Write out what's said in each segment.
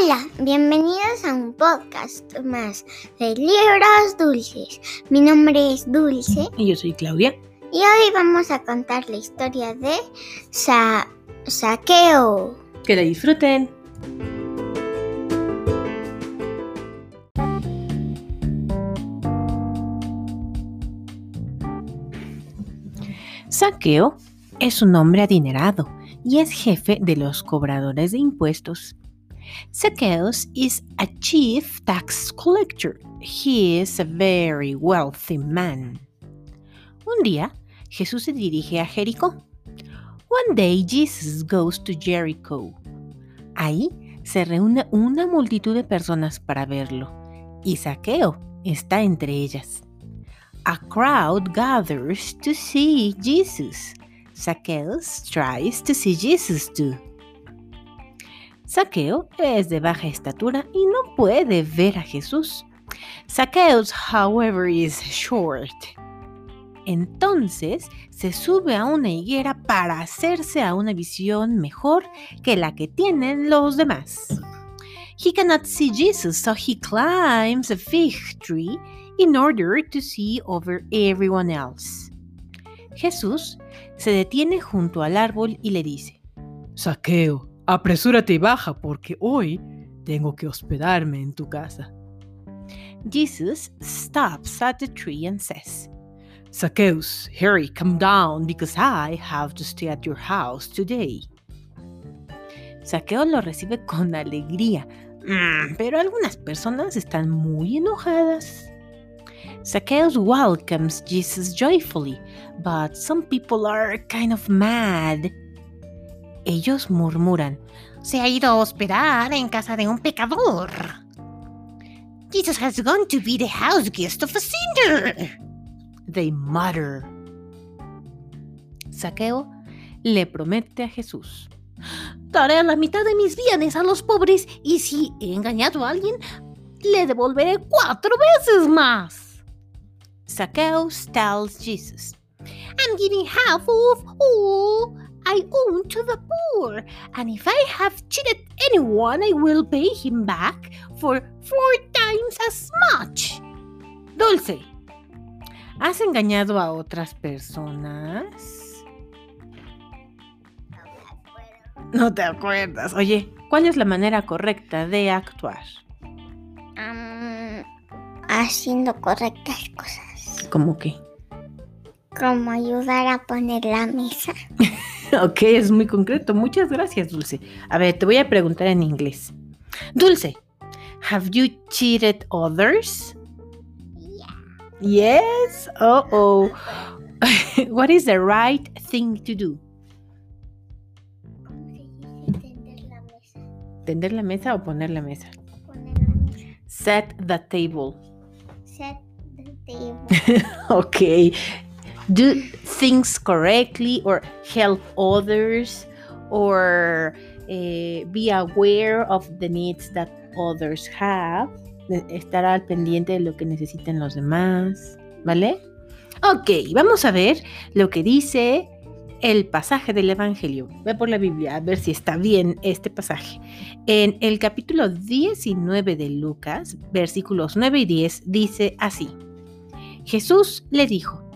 Hola, bienvenidos a un podcast más de libros dulces. Mi nombre es Dulce Y yo soy Claudia. y hoy vamos a contar la historia de Sa Saqueo. Que la disfruten. Saqueo es un hombre adinerado y es jefe de los cobradores de impuestos. Zacchaeus is a chief tax collector. He is a very wealthy man. Un día, Jesús se dirige a Jericó. One day Jesus goes to Jericho. Ahí se reúne una multitud de personas para verlo, y Saqueo está entre ellas. A crowd gathers to see Jesus. Zacchaeus tries to see Jesus too. Saqueo es de baja estatura y no puede ver a Jesús. Zacchaeus, however, is short. Entonces se sube a una higuera para hacerse a una visión mejor que la que tienen los demás. He cannot see Jesus, so he climbs a fig tree in order to see over everyone else. Jesús se detiene junto al árbol y le dice, Saqueo, apresúrate y baja porque hoy tengo que hospedarme en tu casa. Jesus stops at the tree and says, Zacchaeus, hurry, come down because I have to stay at your house today. Saqueo lo recibe con alegría, Mm, pero algunas personas están muy enojadas. Zacchaeus welcomes Jesus joyfully, but some people are kind of mad. Ellos murmuran, se ha ido a hospedar en casa de un pecador. Jesus has gone to be the house guest of a sinner. They mutter. Saqueo le promete a Jesús. Daré la mitad de mis bienes a los pobres y si he engañado a alguien, le devolveré cuatro veces más. Zacchaeus tells Jesus, I'm giving half of all I own to the poor, and if I have cheated anyone, I will pay him back for four times as much. Dulce, ¿has engañado a otras personas? No te acuerdas. Oye, ¿cuál es la manera correcta de actuar? Haciendo correctas cosas, ¿Cómo que? como ayudar a poner la mesa. Ok, es muy concreto. Muchas gracias, Dulce. A ver, te voy a preguntar en inglés. Dulce, have you cheated others? Yes. Oh, oh. What is the right thing to do? ¿Cómo se dice tender la mesa? ¿Tender la mesa o poner la mesa? Poner la mesa. Set the table. Set the table. okay. Do things correctly or help others or eh, be aware of the needs that others have. de Estar al pendiente de lo que necesiten los demás. ¿Vale? Ok, vamos a ver lo que dice el pasaje del Evangelio. Ve por la Biblia a ver si está bien este pasaje. En el capítulo 19 de Lucas, versículos 9 y 10, dice así. Jesús le dijo,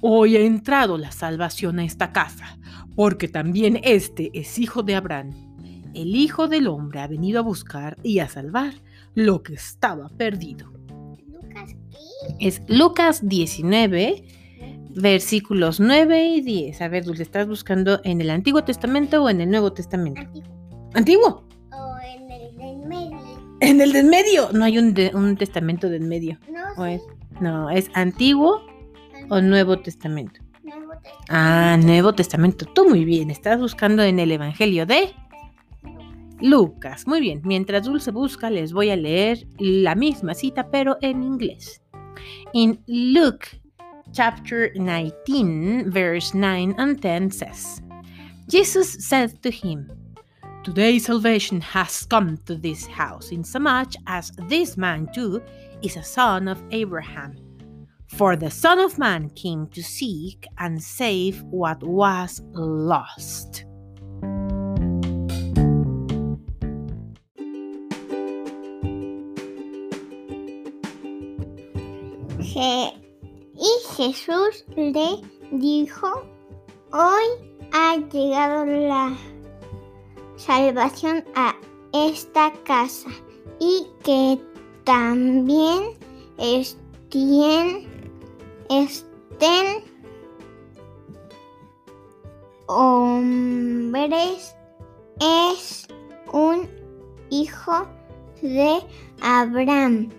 Hoy ha entrado la salvación a esta casa, porque también este es hijo de Abraham. El Hijo del Hombre ha venido a buscar y a salvar lo que estaba perdido. Lucas, ¿qué? es Lucas 19, versículos 9 y 10. A ver, Dulce, ¿estás buscando en el Antiguo Testamento o en el Nuevo Testamento? Antiguo. ¿Antiguo? O en el del medio. En el del medio. No hay un, de- un testamento del medio. No ¿O sé. es? No, es Antiguo o Nuevo Testamento. Nuevo Testamento. Ah, Nuevo Testamento. Tú muy bien. Estás buscando en el Evangelio de Lucas. Muy bien. Mientras Dulce busca, les voy a leer la misma cita, pero en inglés. In Luke chapter 19, verse 9 and 10 says, Jesus said to him, Today salvation has Come to this house, insomuch as this man too is a son of Abraham. For the Son of Man came to seek and save what was lost. Je y Jesús le dijo, hoy ha llegado la salvación a esta casa y que también estén estén hombres es un hijo de Abraham.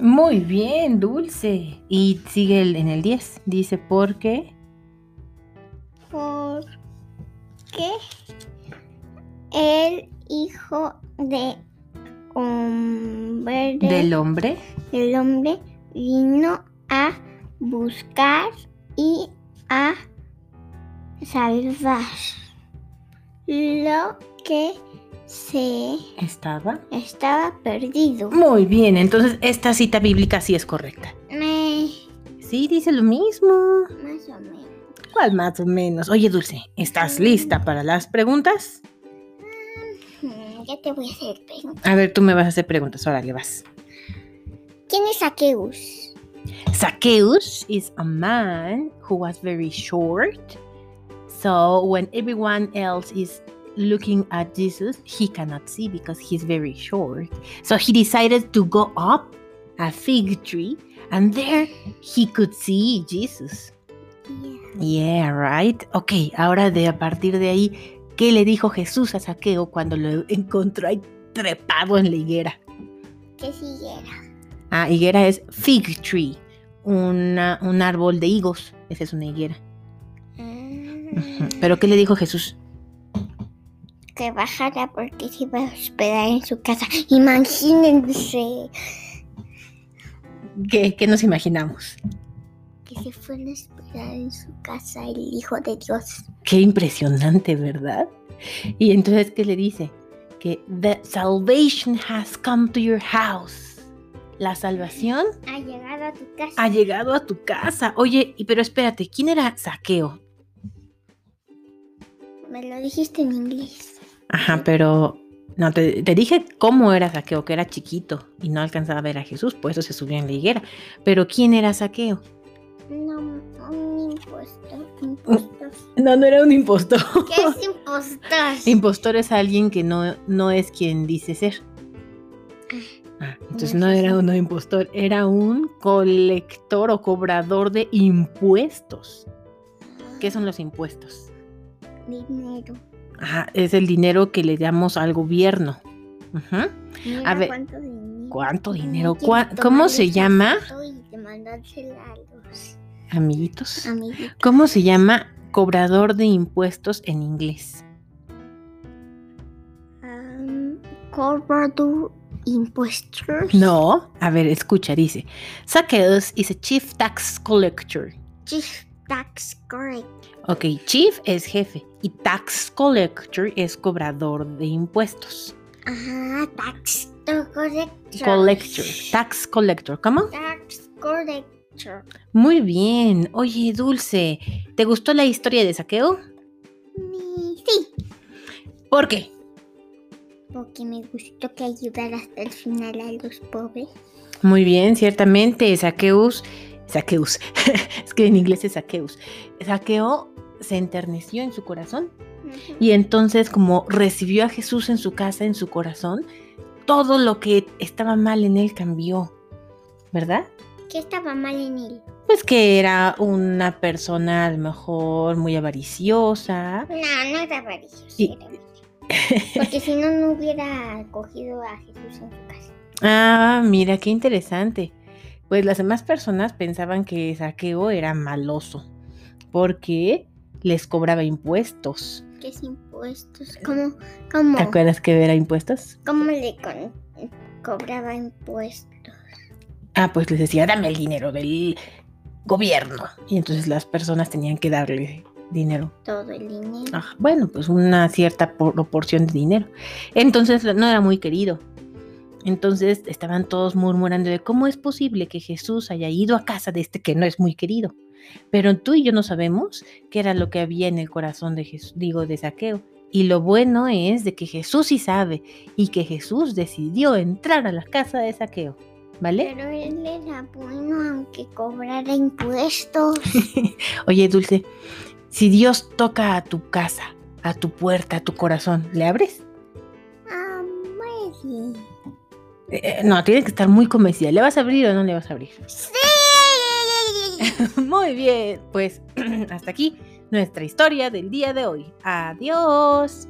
Muy bien, Dulce. Y sigue en el 10. Dice, porque Porque el hijo de hombre del hombre el hombre vino a buscar y a salvar lo que se estaba. estaba perdido. Muy bien, entonces esta cita bíblica sí es correcta. Me, Sí, dice lo mismo. más o menos. ¿Cuál más o menos? Oye, Dulce, ¿estás lista para las preguntas? Mm, Ya te voy a hacer preguntas. A ver, tú me vas a hacer preguntas. Órale, vas. ¿Quién es Saqueus? Zacchaeus is a man who was very short. So when everyone else is looking at Jesus, he cannot see because he's very short. So he decided to go up a fig tree and there he could see Jesus. Yeah, right. Ok, ahora de a partir de ahí, ¿qué le dijo Jesús a Saqueo cuando lo encontró ahí trepado en la higuera? ¿Qué siguiera? Ah, higuera es fig tree, una- un árbol de higos. Esa es una higuera. Ujú. Pero ¿qué le dijo Jesús? que bajara porque se iba a hospedar en su casa. Imagínense ¿Qué, qué nos imaginamos? que se fuera a hospedar en su casa el Hijo de Dios. Qué impresionante, ¿verdad? Y entonces, ¿qué le dice? Que the salvation has come to your house. La salvación Ha llegado a tu casa. ha llegado a tu casa. Oye, pero espérate, ¿quién era Saqueo? Me lo dijiste en inglés. Ajá, pero no, te, te dije cómo era Saqueo, que era chiquito y no alcanzaba a ver a Jesús, por eso se subió en la higuera. Pero ¿quién era Saqueo? No, un impostor. Impostor. No, no era un impostor. ¿Qué es impostor? Impostor es alguien que no, no es quien dice ser. Ah, entonces no era un impostor, era un colector o cobrador de impuestos. ¿Qué son los impuestos? Dinero. Ajá, es el dinero que le damos al gobierno. Mira A ver, cuánto dinero. ¿Cuánto dinero? Quiero ¿Cuá- ¿Cómo se llama? Y a los Amiguitos. amiguitos. ¿Cómo se llama cobrador de impuestos en inglés? Um, cobrador impuestos. No, a ver, escucha, dice. Zacchaeus is a chief tax collector. Chief tax correct. Ok, chief es jefe y tax collector es cobrador de impuestos. Ajá, tax collector. Collector, tax collector, ¿cómo? Tax collector. Muy bien. Oye, Dulce, ¿te gustó la historia de saqueo? Mi- Sí, ¿Por qué? Porque me gustó que ayudara hasta el final a los pobres. Muy bien, ciertamente, Saqueus, Saqueus, es que en inglés es Saqueus, Saqueo se enterneció en su corazón y entonces como recibió a Jesús en su casa, en su corazón, todo lo que estaba mal en él cambió, ¿verdad? ¿Qué estaba mal en él? Pues que era una persona a lo mejor muy avariciosa. No, no era amarillo, Y- era amarillo. Porque si no, no hubiera acogido a Jesús en su casa. Ah, mira, qué interesante. Pues las demás personas pensaban que Saqueo era maloso porque les cobraba impuestos. ¿Qué es impuestos? ¿Cómo, cómo, ¿Te acuerdas que era impuestos? cómo le con- cobraba impuestos? Ah, pues les decía, dame el dinero del gobierno. Y entonces las personas tenían que darle dinero. Todo el dinero. Ah, bueno, pues una cierta por- proporción de dinero. Entonces no era muy querido. Entonces estaban todos murmurando de cómo es posible que Jesús haya ido a casa de este que no es muy querido. Pero tú y yo no sabemos qué era lo que había en el corazón de Jesús, digo, de Saqueo. Y lo bueno es de que Jesús sí sabe y que Jesús decidió entrar a la casa de Saqueo. ¿vale? Pero él era bueno aunque cobrara impuestos. Oye, Dulce, si Dios toca a tu casa, a tu puerta, a tu corazón, ¿le abres? Ah, bueno. Eh, no, tiene que estar muy convencida. ¿Le vas a abrir o no le vas a abrir? ¡Sí! Muy bien, pues hasta aquí nuestra historia del día de hoy. Adiós.